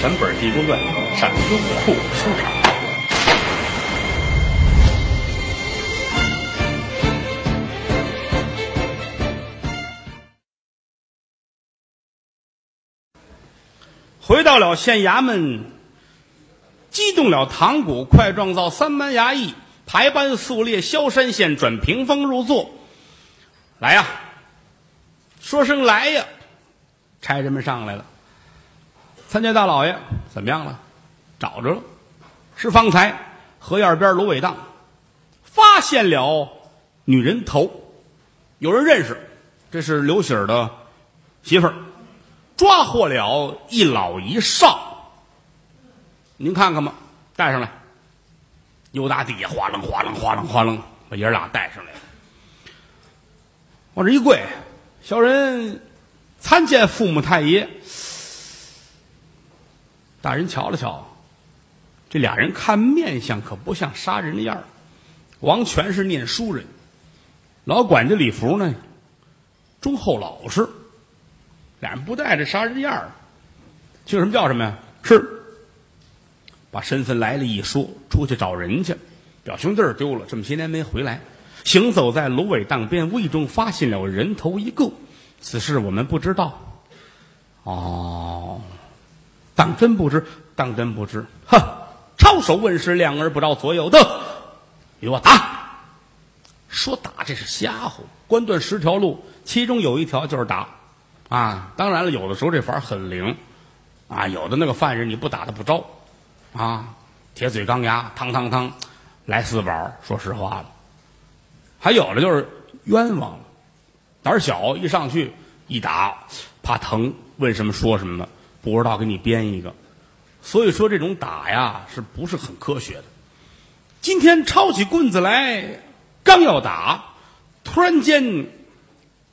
全本《地宫传》陕优酷收场。回到了县衙门，激动了堂鼓，快状造三班衙役，排班肃列，萧山县转屏风入座。来呀，说声来呀！差人们上来了。参见大老爷，怎么样了？找着了，是方才河沿边芦苇荡发现了女人头，有人认识，这是刘喜儿的媳妇儿。抓获了一老一少，您看看吧，带上来。又打底下哗楞哗楞哗楞哗楞，把爷俩带上来了。往这一跪，小人参见父母太爷。大人瞧了瞧，这俩人看面相可不像杀人的样儿。王全是念书人，老管家李福呢，忠厚老实。俩人不带着杀人样儿，姓什么叫什么呀？是，把身份来了一说，出去找人去，表兄弟丢了，这么些年没回来，行走在芦苇荡边，无意中发现了人头一个，此事我们不知道。哦，当真不知，当真不知，哼！抄手问世，两耳不着左右的，给我打！说打这是瞎唬，关断十条路，其中有一条就是打。啊，当然了，有的时候这法很灵，啊，有的那个犯人你不打他不招，啊，铁嘴钢牙，汤汤汤，来四宝。说实话了，还有的就是冤枉，胆小，一上去一打，怕疼，问什么说什么，不知道给你编一个。所以说这种打呀，是不是很科学的？今天抄起棍子来，刚要打，突然间。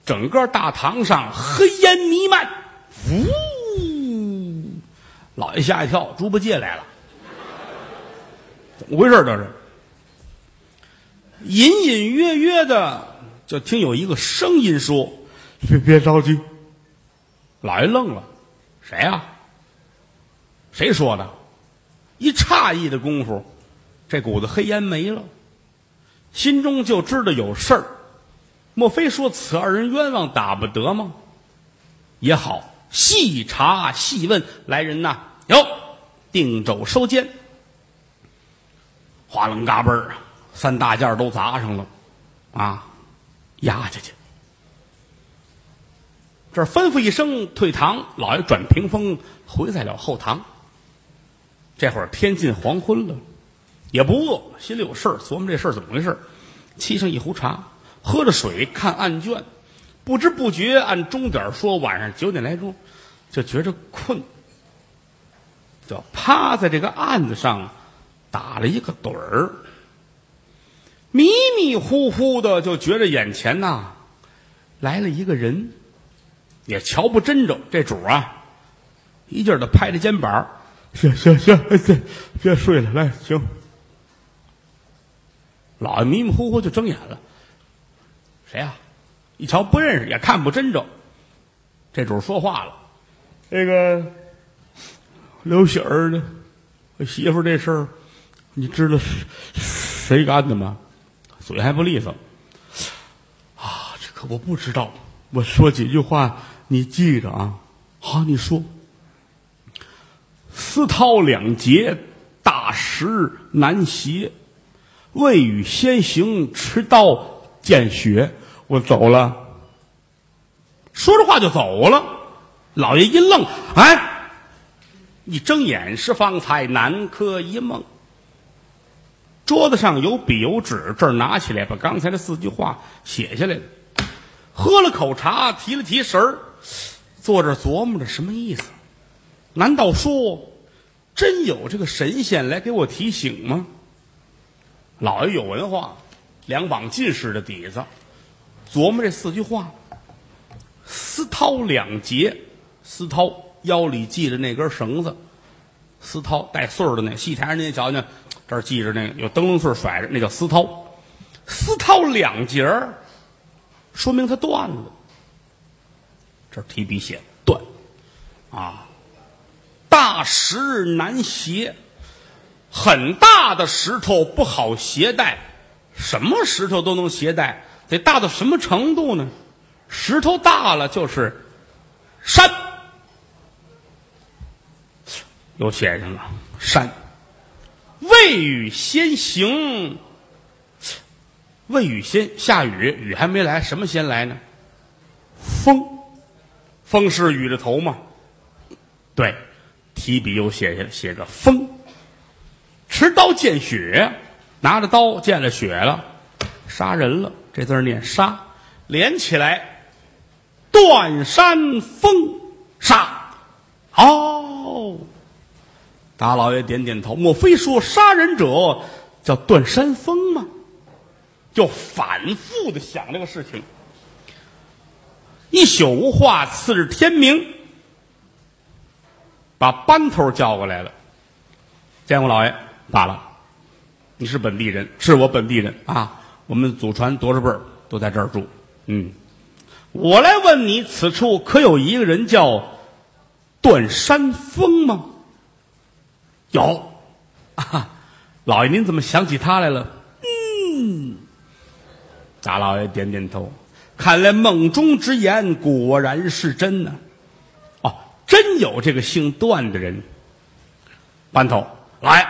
整个大堂上黑烟弥漫，呜！老爷吓一跳，猪八戒来了，怎么回事？这是隐隐约约的，就听有一个声音说：“别别着急。”老爷愣了，谁呀？谁说的？一诧异的功夫，这股子黑烟没了，心中就知道有事儿。莫非说此二人冤枉打不得吗？也好，细查细问来人呐，哟定肘收监，哗楞嘎嘣儿，三大件都砸上了，啊，押下去。这吩咐一声退堂，老爷转屏风回在了后堂。这会儿天近黄昏了，也不饿，心里有事儿，琢磨这事儿怎么回事沏上一壶茶。喝着水，看案卷，不知不觉按钟点说，晚上九点来钟，就觉着困，就趴在这个案子上打了一个盹儿，迷迷糊糊的就觉着眼前呐来了一个人，也瞧不真着。这主啊，一劲儿的拍着肩膀，行行行，别别睡了，来行。老爷迷迷糊糊就睁眼了。谁呀？一瞧不认识，也看不真着。这主说话了：“那个刘喜儿呢？我媳妇这事儿，你知道是谁干的吗？”嘴还不利索。啊，这可我不知道。我说几句话，你记着啊。好，你说。丝绦两截，大石难携。未雨先行，持刀见血。我走了，说着话就走了。老爷一愣，哎，一睁眼是方才南柯一梦。桌子上有笔有纸，这儿拿起来把刚才的四句话写下来了。喝了口茶，提了提神儿，坐这琢磨着什么意思？难道说真有这个神仙来给我提醒吗？老爷有文化，两膀进士的底子。琢磨这四句话：丝绦两截，丝绦腰里系着那根绳子，丝绦带穗儿的那戏台上您瞧瞧，这儿系着那个有灯笼穗甩着，那叫丝绦。丝绦两截儿，说明它断了。这提笔写断，啊，大石难携，很大的石头不好携带。什么石头都能携带，得大到什么程度呢？石头大了就是山，又写上了山。未雨先行，未雨先下雨，雨还没来，什么先来呢？风，风是雨的头吗？对，提笔又写下写个风。持刀见血，拿着刀见了血了，杀人了。这字儿念杀，连起来，断山风杀。哦，大老爷点点头。莫非说杀人者叫断山风吗？就反复的想这个事情。一宿无话，次日天明，把班头叫过来了。见过老爷，罢了。你是本地人，是我本地人啊。我们祖传多少辈儿都在这儿住。嗯，我来问你，此处可有一个人叫段山峰吗？有。啊，老爷，您怎么想起他来了？嗯，大老爷点点头。看来梦中之言果然是真呢。哦，真有这个姓段的人。班头来。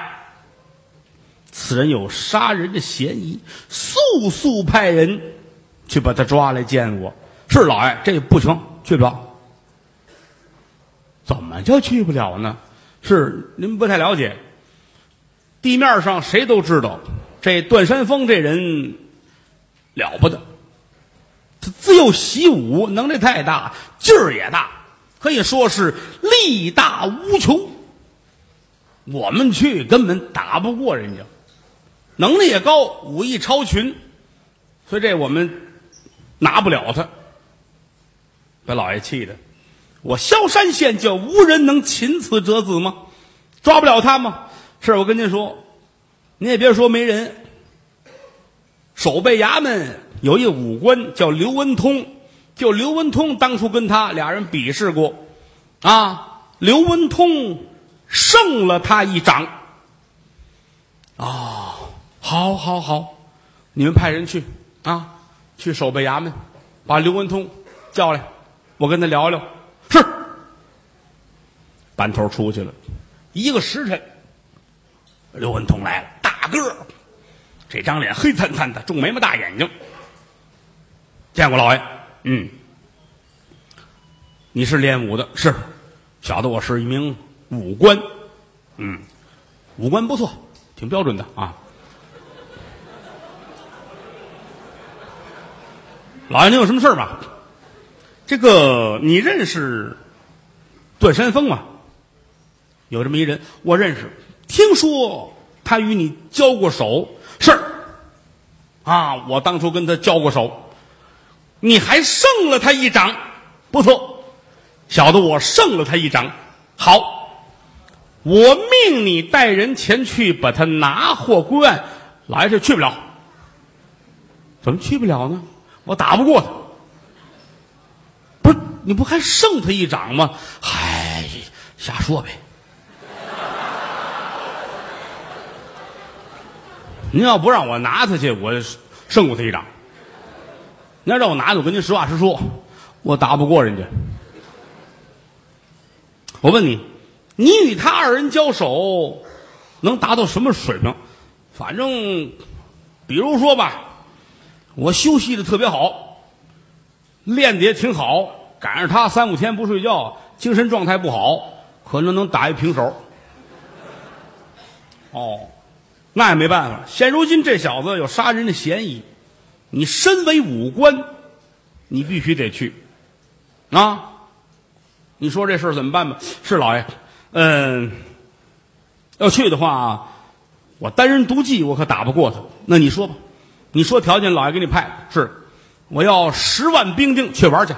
此人有杀人的嫌疑，速速派人去把他抓来见我。是老爷，这不行，去不了。怎么就去不了呢？是您不太了解。地面上谁都知道，这段山峰这人了不得，不习武，能力太大，劲儿也大，可以说是力大无穷。我们去根本打不过人家。能力也高，武艺超群，所以这我们拿不了他。把老爷气的，我萧山县就无人能擒此折子吗？抓不了他吗？是我跟您说，您也别说没人。守备衙门有一武官叫刘文通，就刘文通当初跟他俩人比试过，啊，刘文通胜了他一掌，啊。好，好，好，你们派人去啊，去守备衙门，把刘文通叫来，我跟他聊聊。是，班头出去了，一个时辰，刘文通来了，大个儿，这张脸黑灿灿的，重眉毛大眼睛。见过老爷，嗯，你是练武的，是，晓得我是一名武官，嗯，武官不错，挺标准的。啊。老爷，您有什么事儿吗？这个你认识段山峰吗？有这么一人，我认识。听说他与你交过手，是。啊，我当初跟他交过手，你还胜了他一掌，不错，小的我胜了他一掌。好，我命你带人前去把他拿获归案。老爷，这去不了，怎么去不了呢？我打不过他，不是你不还胜他一掌吗？嗨，瞎说呗。您要不让我拿他去，我胜过他一掌。那让我拿我跟您实话实说，我打不过人家。我问你，你与他二人交手，能达到什么水平？反正，比如说吧。我休息的特别好，练的也挺好，赶上他三五天不睡觉，精神状态不好，可能能打一平手。哦，那也没办法。现如今这小子有杀人的嫌疑，你身为武官，你必须得去啊！你说这事儿怎么办吧？是老爷，嗯，要去的话，我单人独骑，我可打不过他。那你说吧。你说条件，老爷给你派是，我要十万兵丁去玩去。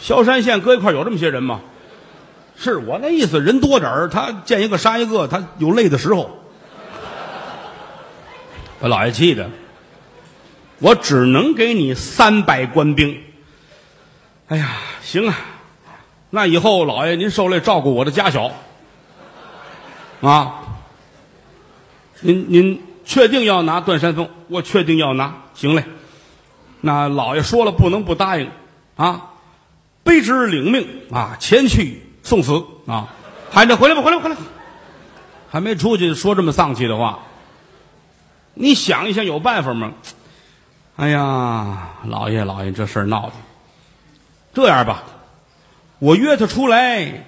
萧山县搁一块有这么些人吗？是我那意思，人多点儿，他见一个杀一个，他有累的时候。把老爷气的，我只能给你三百官兵。哎呀，行啊，那以后老爷您受累照顾我的家小啊。您您确定要拿段山峰？我确定要拿。行嘞，那老爷说了不能不答应啊。卑职领命啊，前去送死啊。喊着回来吧，回来吧，回来。还没出去说这么丧气的话。你想一想，有办法吗？哎呀，老爷老爷，这事儿闹的。这样吧，我约他出来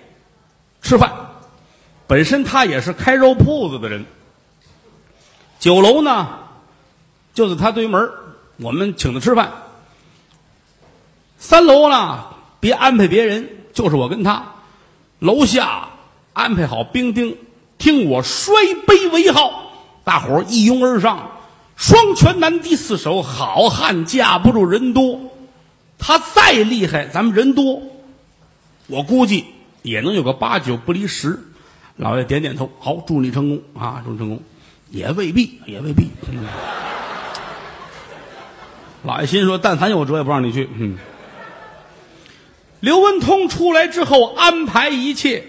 吃饭。本身他也是开肉铺子的人，酒楼呢就在他对门我们请他吃饭。三楼呢，别安排别人，就是我跟他。楼下安排好兵丁，听我摔杯为号，大伙儿一拥而上，双拳难敌四手，好汉架不住人多。他再厉害，咱们人多，我估计也能有个八九不离十。老爷点点头，好，祝你成功啊，祝你成功。也未必，也未必。嗯、老爷心说，但凡有辙，也不让你去。嗯。刘文通出来之后，安排一切。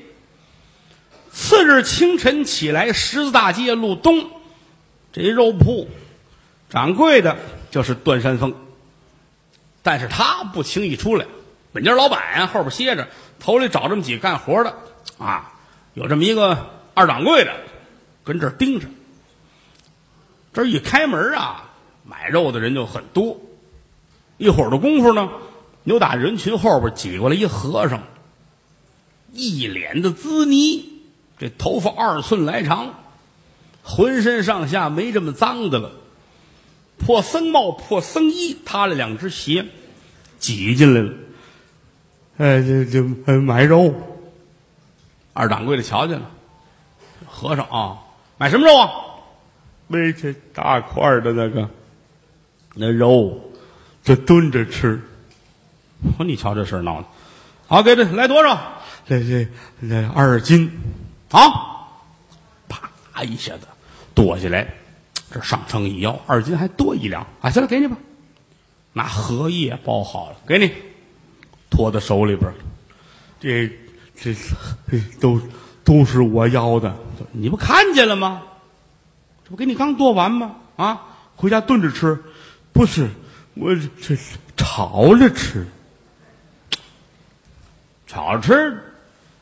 次日清晨起来，十字大街路东，这肉铺掌柜的就是段山峰。但是他不轻易出来，本家老板呀后边歇着，头里找这么几个干活的，啊，有这么一个二掌柜的，跟这儿盯着。这一开门啊，买肉的人就很多。一会儿的功夫呢，扭打人群后边挤过来一和尚，一脸的滋泥，这头发二寸来长，浑身上下没这么脏的了。破僧帽、破僧衣，塌了两只鞋，挤进来了。哎，这这买肉。二掌柜的瞧见了，和尚啊，买什么肉啊？买这大块的那个那肉，这炖着吃。我你瞧这事儿闹的，好，给这来多少？这这这二斤啊！啪一下子剁下来。这上称一腰，二斤还多一两啊！行了，给你吧，拿荷叶包好了，给你，托在手里边这这都都是我要的，你不看见了吗？这不给你刚剁完吗？啊，回家炖着吃，不是我这炒着吃，炒着吃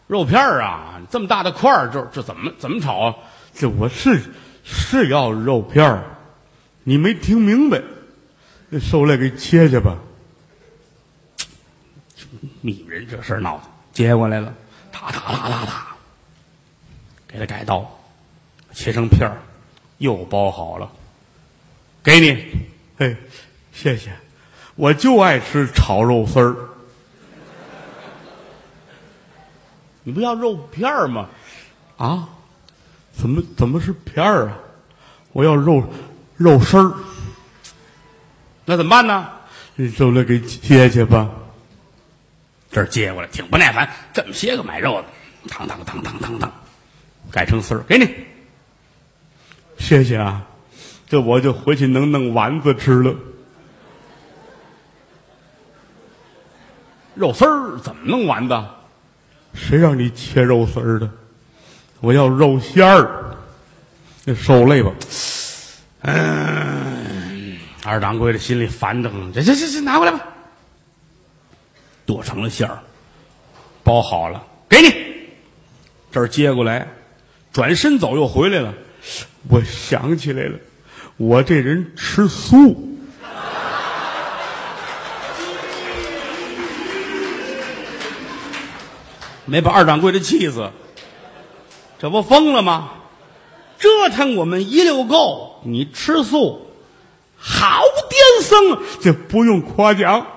肉片儿啊！这么大的块儿，这这怎么怎么炒啊？这我是。是要肉片儿，你没听明白？那收来给切去吧。女人这事儿闹的，接过来了，哒哒哒哒哒，给他改刀，切成片儿，又包好了，给你。哎，谢谢，我就爱吃炒肉丝儿。你不要肉片儿吗？啊？怎么怎么是片儿啊？我要肉肉丝儿，那怎么办呢？你就来给切去吧。这儿接过来，挺不耐烦，这么些个买肉的，当当当当当当，改成丝儿给你。谢谢啊，这我就回去能弄丸子吃了。肉丝儿怎么弄丸子？谁让你切肉丝儿的？我要肉馅儿，受累吧。嗯，二掌柜的心里烦的很。这这这这，拿过来吧。剁成了馅儿，包好了，给你。这儿接过来，转身走，又回来了。我想起来了，我这人吃素，没把二掌柜的气死。这不疯了吗？折腾我们一溜够！你吃素，好癫僧，这不用夸奖。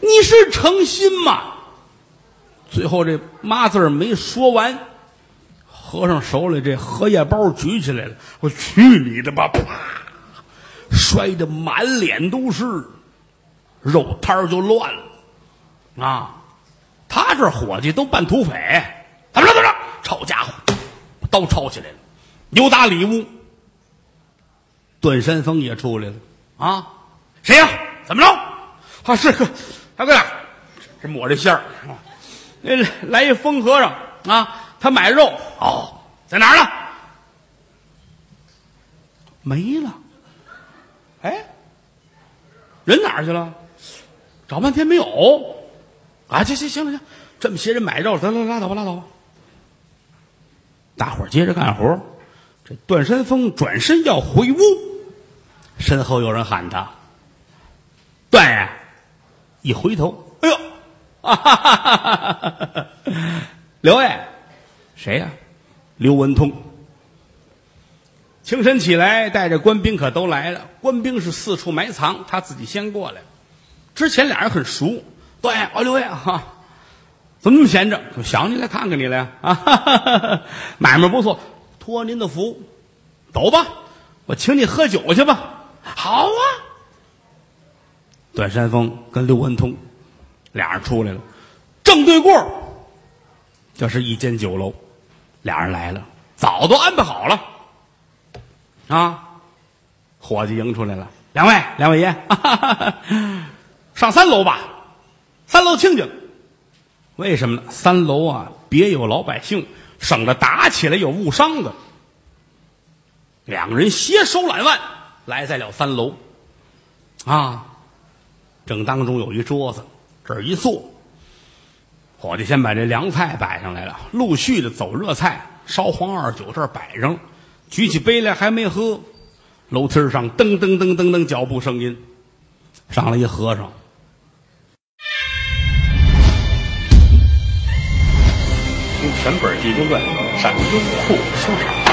你是诚心吗？最后这妈字儿没说完，和尚手里这荷叶包举起来了。我去你的吧！啪，摔得满脸都是，肉摊儿就乱了。啊，他这伙计都扮土匪。怎么着？怎么着？抄家伙，刀抄起来了，扭打里屋。段山峰也出来了啊！谁呀？怎么着？啊，是个大哥呀，这抹着馅儿啊，那来一疯和尚啊，他买肉哦，在哪儿呢？没了。哎，人哪儿去了？找半天没有。啊，行行行了行，这么些人买肉，咱拉倒吧拉倒吧。大伙儿接着干活。这段山峰转身要回屋，身后有人喊他：“段爷！”一回头，哎呦，啊哈哈哈哈哈！刘爷，谁呀？刘文通。清晨起来，带着官兵可都来了。官兵是四处埋藏，他自己先过来。之前俩人很熟。段爷，哦，刘爷哈，怎么那么闲着？我想你来看看你来啊！买卖不错。托您的福，走吧，我请你喝酒去吧。好啊，段山峰跟刘文通俩人出来了，正对过这是一间酒楼，俩人来了，早都安排好了。啊，伙计迎出来了，两位，两位爷，上三楼吧，三楼清静。为什么呢？三楼啊，别有老百姓。省得打起来有误伤的，两个人携手揽腕来在了三楼，啊，正当中有一桌子，这儿一坐，伙计先把这凉菜摆上来了，陆续的走热菜，烧黄二酒这儿摆上，举起杯来还没喝，楼梯上噔噔噔噔噔脚步声音，上来一和尚。全本儿《狄公传》闪优酷收藏。